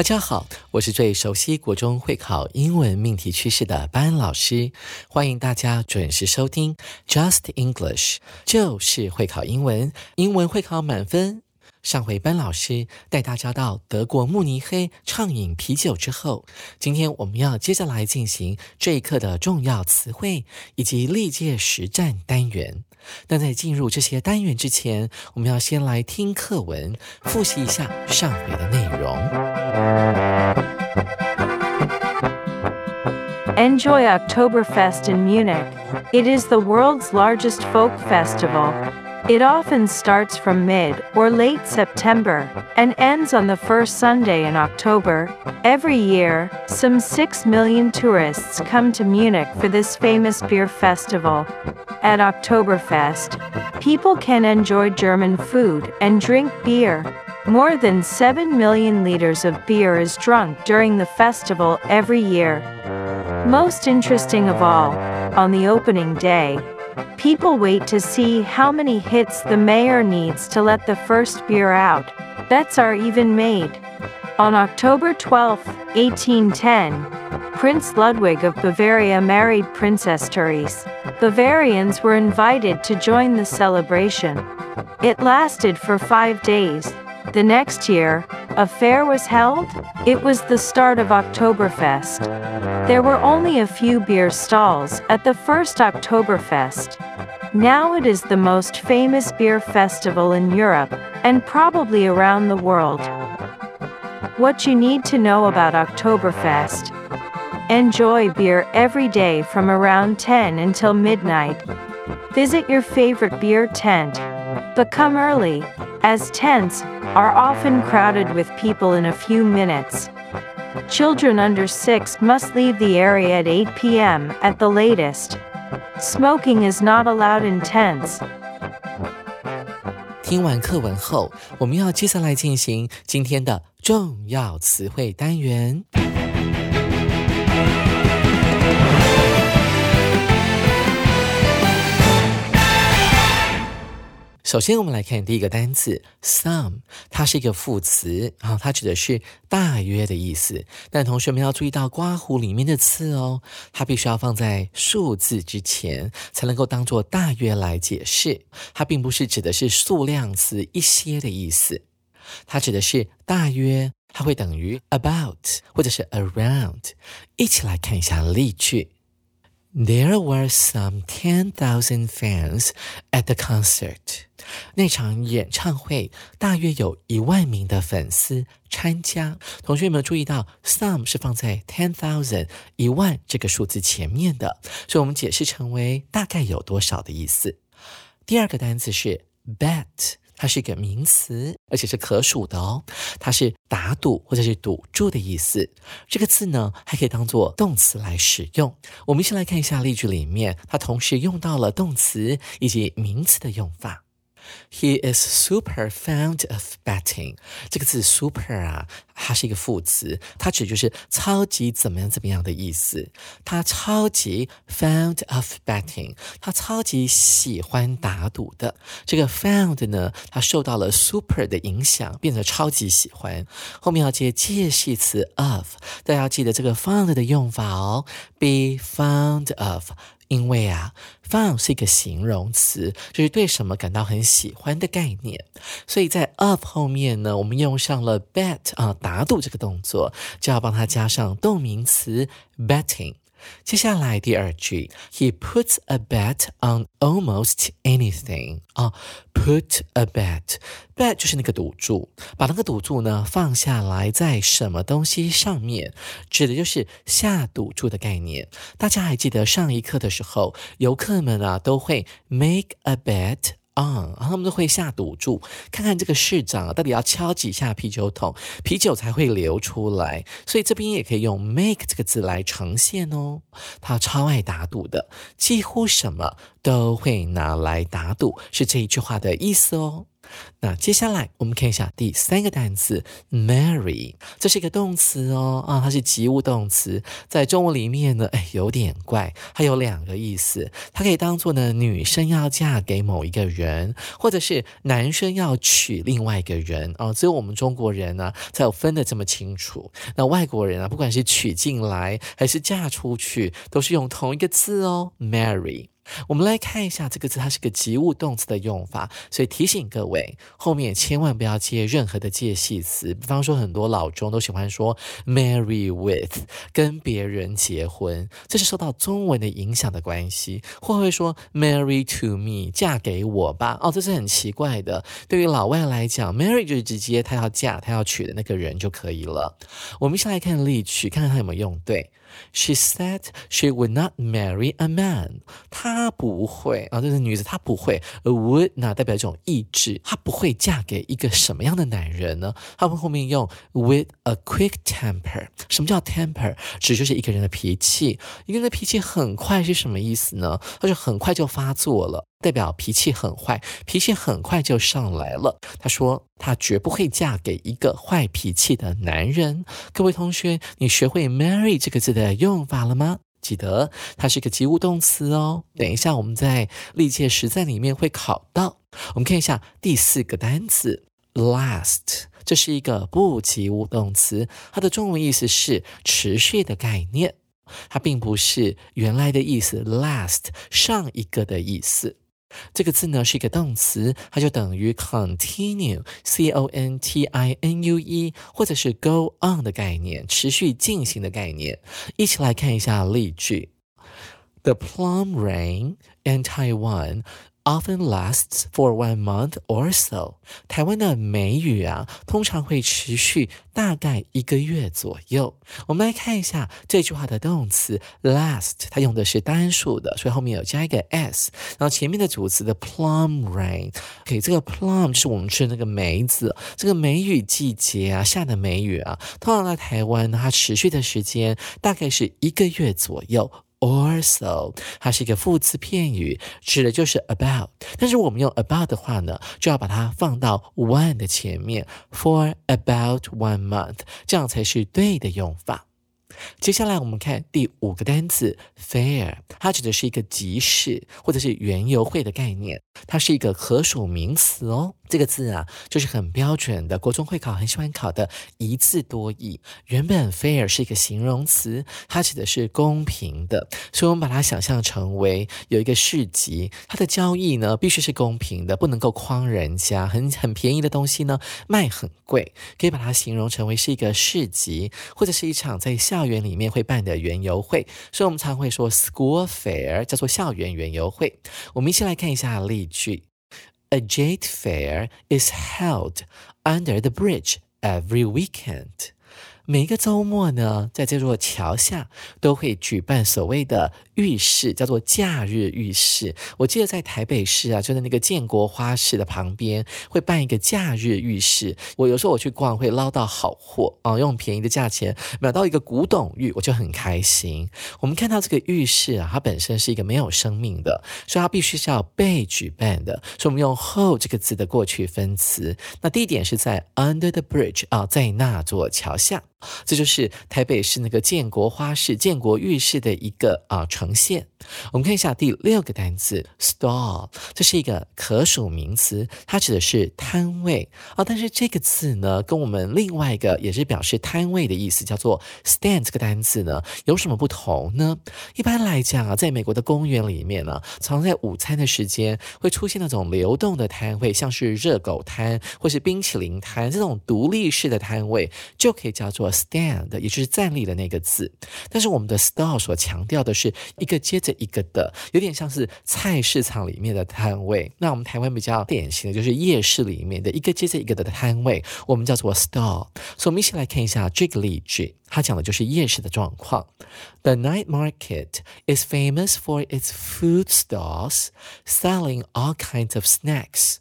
大家好，我是最熟悉国中会考英文命题趋势的班老师，欢迎大家准时收听 Just English，就是会考英文，英文会考满分。上回班老师带大家到德国慕尼黑畅饮啤酒之后，今天我们要接着来进行这一课的重要词汇以及历届实战单元。但在进入这些单元之前，我们要先来听课文，复习一下上回的内容。Enjoy Oktoberfest in Munich. It is the world's largest folk festival. it often starts from mid or late September and ends on the first Sunday in October. Every year, some 6 million tourists come to Munich for this famous beer festival. At Oktoberfest, people can enjoy German food and drink beer. More than 7 million liters of beer is drunk during the festival every year. Most interesting of all, on the opening day, People wait to see how many hits the mayor needs to let the first beer out. Bets are even made. On October 12, 1810, Prince Ludwig of Bavaria married Princess Therese. Bavarians were invited to join the celebration. It lasted for five days. The next year, a fair was held. It was the start of Oktoberfest. There were only a few beer stalls at the first Oktoberfest. Now it is the most famous beer festival in Europe and probably around the world. What you need to know about Oktoberfest. Enjoy beer every day from around 10 until midnight. Visit your favorite beer tent. But come early, as tents are often crowded with people in a few minutes. Children under 6 must leave the area at 8 p.m. at the latest. Smoking is not allowed in tents. 听完课文后，我们要接下来进行今天的重要词汇单元。 首先，我们来看第一个单词 “some”，它是一个副词啊，它指的是大约的意思。但同学们要注意到刮胡里面的“次”哦，它必须要放在数字之前，才能够当做大约来解释。它并不是指的是数量词一些的意思，它指的是大约，它会等于 about 或者是 around。一起来看一下例句。There were some ten thousand fans at the concert. 那场演唱会大约有一万名的粉丝参加。同学有没有注意到，some 是放在 ten thousand 一万这个数字前面的，所以我们解释成为大概有多少的意思。第二个单词是 bet。它是一个名词，而且是可数的哦。它是打赌或者是赌注的意思。这个字呢，还可以当做动词来使用。我们先来看一下例句里面，它同时用到了动词以及名词的用法。He is super fond of betting。这个字 super 啊，它是一个副词，它指就是超级怎么样怎么样的意思。他超级 fond of betting，他超级喜欢打赌的。这个 fond 呢，它受到了 super 的影响，变得超级喜欢。后面要接介系词 of，大家要记得这个 fond 的用法哦，be fond of。因为啊，fun 是一个形容词，就是对什么感到很喜欢的概念，所以在 of 后面呢，我们用上了 bet 啊，打赌这个动作，就要帮它加上动名词 betting。接下来第二句，He puts a bet on almost anything 啊，put a bet，bet 就是那个赌注，把那个赌注呢放下来在什么东西上面，指的就是下赌注的概念。大家还记得上一课的时候，游客们啊都会 make a bet。啊，他们都会下赌注，看看这个市长到底要敲几下啤酒桶，啤酒才会流出来。所以这边也可以用 make 这个字来呈现哦。他超爱打赌的，几乎什么都会拿来打赌，是这一句话的意思哦。那接下来我们看一下第三个单词 marry，这是一个动词哦，啊，它是及物动词，在中文里面呢，哎，有点怪，它有两个意思，它可以当做呢女生要嫁给某一个人，或者是男生要娶另外一个人。啊，只有我们中国人呢才有分得这么清楚，那外国人啊，不管是娶进来还是嫁出去，都是用同一个字哦，marry。我们来看一下这个字，它是个及物动词的用法，所以提醒各位，后面千万不要接任何的介系词。比方说，很多老中都喜欢说 marry with，跟别人结婚，这是受到中文的影响的关系。或会说 marry to me，嫁给我吧。哦，这是很奇怪的。对于老外来讲，marry 就是直接他要嫁、他要娶的那个人就可以了。我们先来看例句，看看他有没有用对。She said she would not marry a man。她她不会啊，这是女子，她不会。Would 那代表一种意志，她不会嫁给一个什么样的男人呢？他们后面用 with a quick temper。什么叫 temper？指就是一个人的脾气。一个人的脾气很快是什么意思呢？他就很快就发作了。代表脾气很坏，脾气很快就上来了。他说他绝不会嫁给一个坏脾气的男人。各位同学，你学会 marry 这个字的用法了吗？记得它是一个及物动词哦。等一下我们在历届实战里面会考到。我们看一下第四个单词 last，这是一个不及物动词，它的中文意思是持续的概念，它并不是原来的意思 last 上一个的意思。这个字呢是一个动词，它就等于 continue，c o n t i n u e，或者是 go on 的概念，持续进行的概念。一起来看一下例句：The plum rain in Taiwan. Often lasts for one month or so。台湾的梅雨啊，通常会持续大概一个月左右。我们来看一下这句话的动词 last，它用的是单数的，所以后面有加一个 s。然后前面的主词的 plum rain，给这个 plum 是我们吃的那个梅子。这个梅雨季节啊，下的梅雨啊，通常在台湾呢，它持续的时间大概是一个月左右。Or so，它是一个副词片语，指的就是 about。但是我们用 about 的话呢，就要把它放到 one 的前面，for about one month，这样才是对的用法。接下来我们看第五个单词 fair，它指的是一个集市或者是园游会的概念，它是一个可数名词哦。这个字啊，就是很标准的国中会考很喜欢考的一字多义。原本 fair 是一个形容词，它指的是公平的，所以我们把它想象成为有一个市集，它的交易呢必须是公平的，不能够诓人家。很很便宜的东西呢卖很贵，可以把它形容成为是一个市集，或者是一场在校园里面会办的园游会。所以我们常会说 school fair 叫做校园园游会。我们一起来看一下例句。A jade fair is held under the bridge every weekend. 每一个周末呢，在这座桥下都会举办所谓的浴室，叫做假日浴室。我记得在台北市啊，就在那个建国花市的旁边，会办一个假日浴室。我有时候我去逛，会捞到好货啊，用便宜的价钱买到一个古董玉，我就很开心。我们看到这个浴室啊，它本身是一个没有生命的，所以它必须是要被举办的。所以我们用 hold 这个字的过去分词。那地点是在 under the bridge 啊，在那座桥下。这就是台北市那个建国花市、建国浴室的一个啊呈现。我们看一下第六个单词 stall，这是一个可数名词，它指的是摊位啊。但是这个字呢，跟我们另外一个也是表示摊位的意思，叫做 stand 这个单词呢，有什么不同呢？一般来讲啊，在美国的公园里面呢，常在午餐的时间会出现那种流动的摊位，像是热狗摊或是冰淇淋摊这种独立式的摊位，就可以叫做做 stand，也就是站立的那个字。但是我们的 stall 所强调的是一个接着一个的，有点像是菜市场里面的摊位。那我们台湾比较典型的就是夜市里面的一个接着一个的摊位，我们叫做 stall。所以我们一起来看一下这个例句，它讲的就是夜市的状况。The night market is famous for its food stalls selling all kinds of snacks.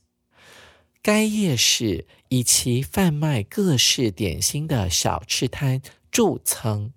该夜市以其贩卖各式点心的小吃摊著称。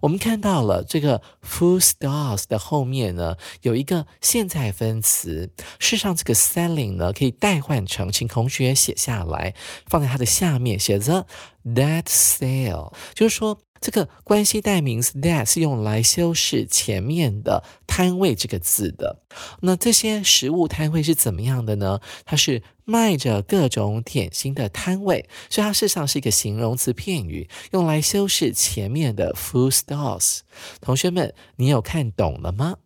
我们看到了这个 food stalls 的后面呢，有一个现在分词。事实上，这个 selling 呢可以代换成，请同学写下来，放在它的下面，写着 that sale，就是说。这个关系代名词 that 是用来修饰前面的摊位这个字的。那这些食物摊位是怎么样的呢？它是卖着各种点心的摊位，所以它事实上是一个形容词片语，用来修饰前面的 food stalls。同学们，你有看懂了吗？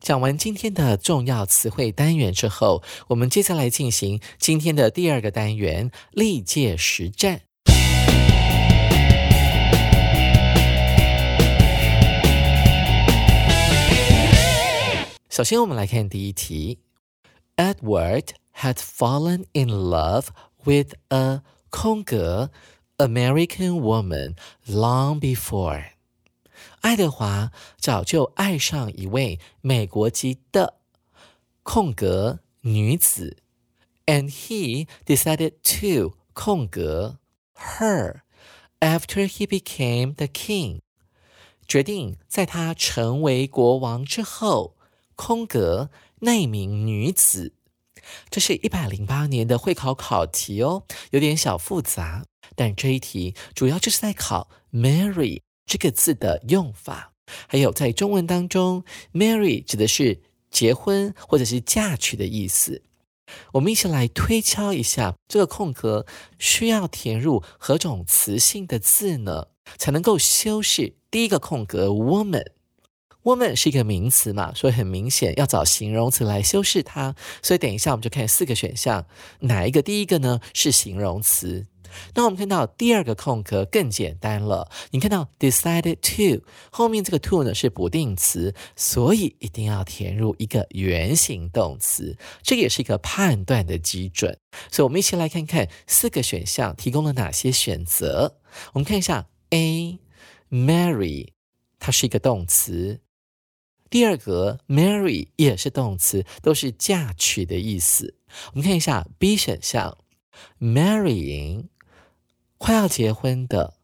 讲完今天的重要词汇单元之后，我们接下来进行今天的第二个单元历届实战。首先，我们来看第一题。Edward had fallen in love with a 空格 American woman long before。爱德华早就爱上一位美国籍的空格女子，and he decided to 空格 her after he became the king。决定在他成为国王之后。 空格那名女子，这是一百零八年的会考考题哦，有点小复杂。但这一题主要就是在考 “marry” 这个字的用法，还有在中文当中，“marry” 指的是结婚或者是嫁娶的意思。我们一起来推敲一下，这个空格需要填入何种词性的字呢，才能够修饰第一个空格 “woman”。Woman 是一个名词嘛，所以很明显要找形容词来修饰它。所以等一下我们就看四个选项，哪一个第一个呢？是形容词。那我们看到第二个空格更简单了，你看到 decided to 后面这个 to 呢是不定词，所以一定要填入一个原形动词，这也是一个判断的基准。所以我们一起来看看四个选项提供了哪些选择。我们看一下 A marry，它是一个动词。第二个 marry 也是动词，都是嫁娶的意思。我们看一下 B 选项，marrying 快要结婚的。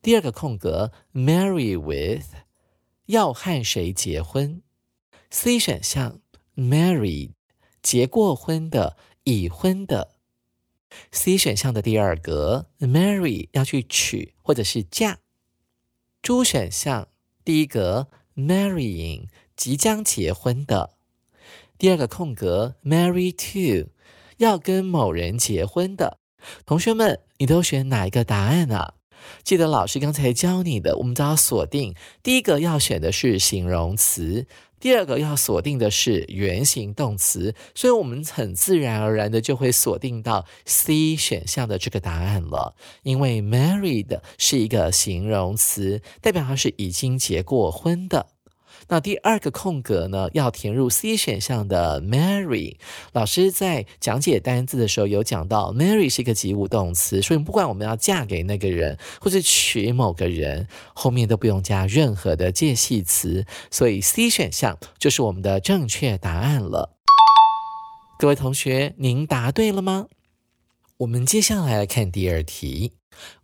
第二个空格 marry with 要和谁结婚？C 选项 married 结过婚的，已婚的。C 选项的第二格 marry 要去娶或者是嫁。D 选项第一格。Marrying 即将结婚的，第二个空格 marry to 要跟某人结婚的同学们，你都选哪一个答案啊？记得老师刚才教你的，我们都要锁定第一个要选的是形容词。第二个要锁定的是原形动词，所以我们很自然而然的就会锁定到 C 选项的这个答案了。因为 married 是一个形容词，代表它是已经结过婚的。那第二个空格呢，要填入 C 选项的 marry。老师在讲解单字的时候有讲到，marry 是一个及物动词，所以不管我们要嫁给那个人，或者娶某个人，后面都不用加任何的介系词，所以 C 选项就是我们的正确答案了。各位同学，您答对了吗？我们接下来来看第二题。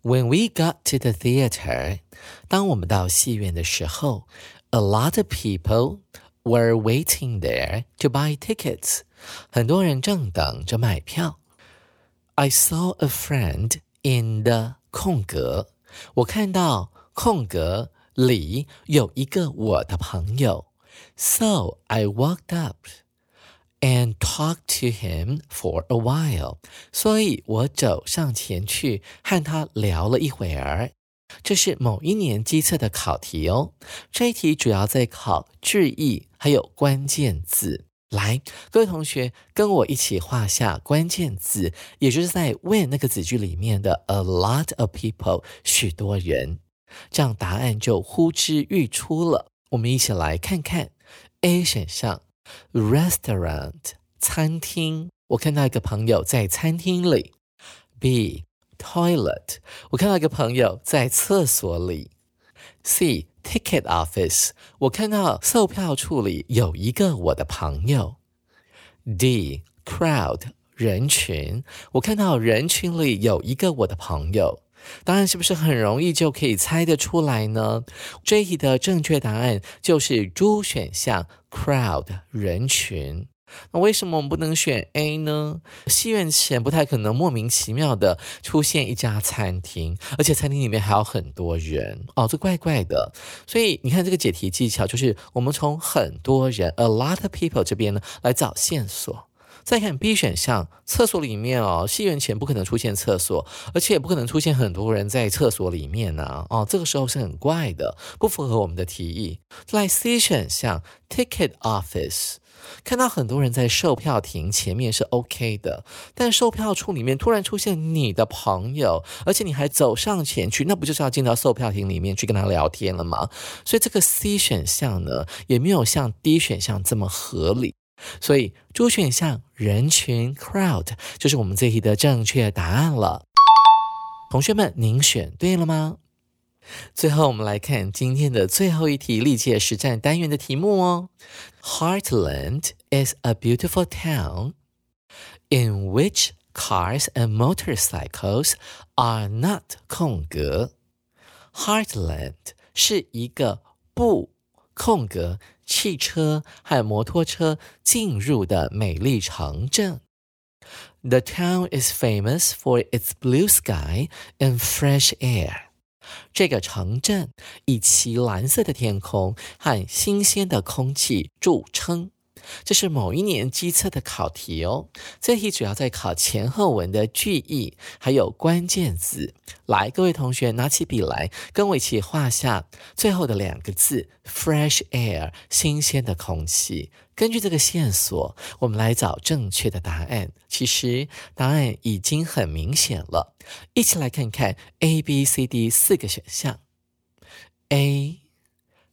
When we got to the theater，当我们到戏院的时候。A lot of people were waiting there to buy tickets. 很多人正等着买票。I saw a friend in the 空格。我看到空格里有一个我的朋友。So I walked up and talked to him for a while. 所以我走上前去和他聊了一会儿。 这是某一年机测的考题哦。这一题主要在考句意，还有关键字。来，各位同学跟我一起画下关键字，也就是在 when 那个子句里面的 a lot of people 许多人，这样答案就呼之欲出了。我们一起来看看 A 选项 restaurant 餐厅，我看到一个朋友在餐厅里。B toilet，我看到一个朋友在厕所里。C ticket office，我看到售票处里有一个我的朋友。D crowd 人群，我看到人群里有一个我的朋友。答案是不是很容易就可以猜得出来呢？这一题的正确答案就是猪选项 crowd 人群。那为什么我们不能选 A 呢？戏院前不太可能莫名其妙的出现一家餐厅，而且餐厅里面还有很多人哦，这怪怪的。所以你看这个解题技巧，就是我们从很多人 a lot of people 这边呢来找线索。再看 B 选项，厕所里面哦，戏院前不可能出现厕所，而且也不可能出现很多人在厕所里面呢。哦，这个时候是很怪的，不符合我们的提议。来 C 选项 ticket office。看到很多人在售票亭前面是 OK 的，但售票处里面突然出现你的朋友，而且你还走上前去，那不就是要进到售票亭里面去跟他聊天了吗？所以这个 C 选项呢，也没有像 D 选项这么合理。所以主选项人群 crowd 就是我们这题的正确答案了。同学们，您选对了吗？最后，我们来看今天的最后一题历届实战单元的题目哦。Heartland is a beautiful town in which cars and motorcycles are not 空格。Heartland 是一个不空格汽车和摩托车进入的美丽城镇。The town is famous for its blue sky and fresh air. 这个城镇以其蓝色的天空和新鲜的空气著称。这是某一年机测的考题哦。这题主要在考前后文的句意，还有关键字。来，各位同学拿起笔来，跟我一起画下最后的两个字：fresh air，新鲜的空气。根据这个线索，我们来找正确的答案。其实答案已经很明显了，一起来看看 A、B、C、D 四个选项。A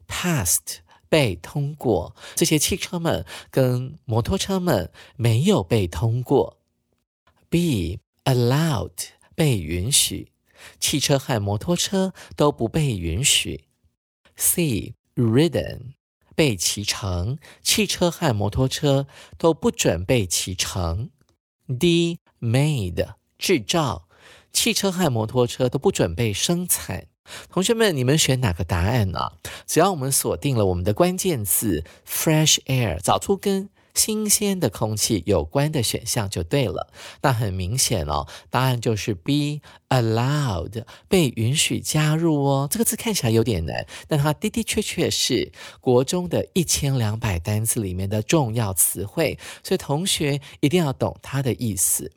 past 被通过，这些汽车们跟摩托车们没有被通过。B allowed 被允许，汽车和摩托车都不被允许。C ridden。被骑乘，汽车和摩托车都不准备骑乘。D made 制造，汽车和摩托车都不准备生产。同学们，你们选哪个答案呢？只要我们锁定了我们的关键字 fresh air，找出跟。新鲜的空气有关的选项就对了。那很明显哦，答案就是 “be allowed 被允许加入哦。这个字看起来有点难，但它的的确确是国中的一千两百单词里面的重要词汇，所以同学一定要懂它的意思。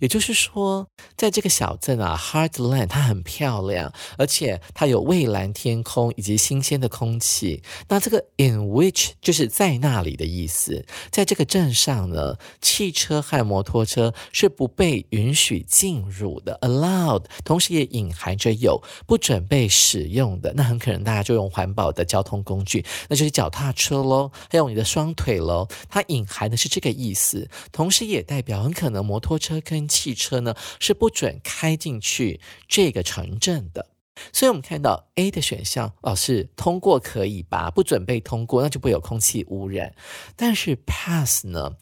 也就是说，在这个小镇啊，Heartland，它很漂亮，而且它有蔚蓝天空以及新鲜的空气。那这个 in which 就是在那里的意思。在这个镇上呢，汽车和摩托车是不被允许进入的，allowed，同时也隐含着有不准备使用的。那很可能大家就用环保的交通工具，那就是脚踏车喽，还有你的双腿喽。它隐含的是这个意思，同时也代表很可能摩托车跟跟汽车呢是不准开进去这个城镇的，所以我们看到 A 的选项哦是通过可以吧，不准备通过，那就会有空气污染。但是 pass 呢，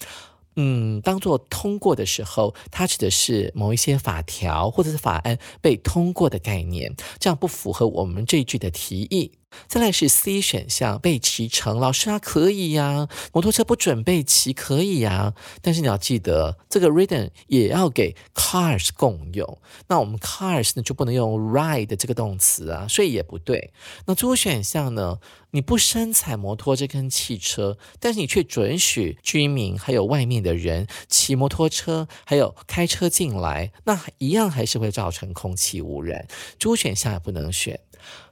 嗯，当做通过的时候，它指的是某一些法条或者是法案被通过的概念，这样不符合我们这一句的提议。再来是 C 选项被骑乘，老师啊可以呀，摩托车不准备骑可以呀，但是你要记得这个 ridden 也要给 cars 共用，那我们 cars 呢就不能用 ride 这个动词啊，所以也不对。那 D 选项呢，你不生产摩托这跟汽车，但是你却准许居民还有外面的人骑摩托车，还有开车进来，那一样还是会造成空气污染，猪选项也不能选。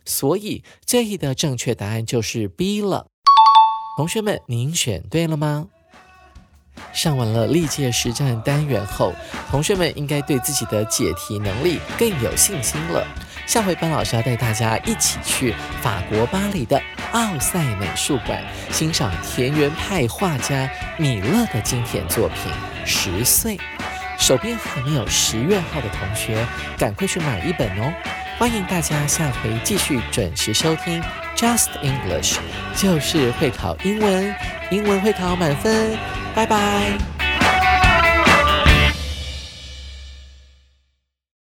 所以这一的正确答案就是 B 了。同学们，您选对了吗？上完了历届实战单元后，同学们应该对自己的解题能力更有信心了。下回班老师要带大家一起去法国巴黎的奥赛美术馆，欣赏田园派画家米勒的经典作品《十岁》。手边还没有十月号的同学，赶快去买一本哦！欢迎大家下回继续准时收听 Just English，就是会考英文，英文会考满分。拜拜。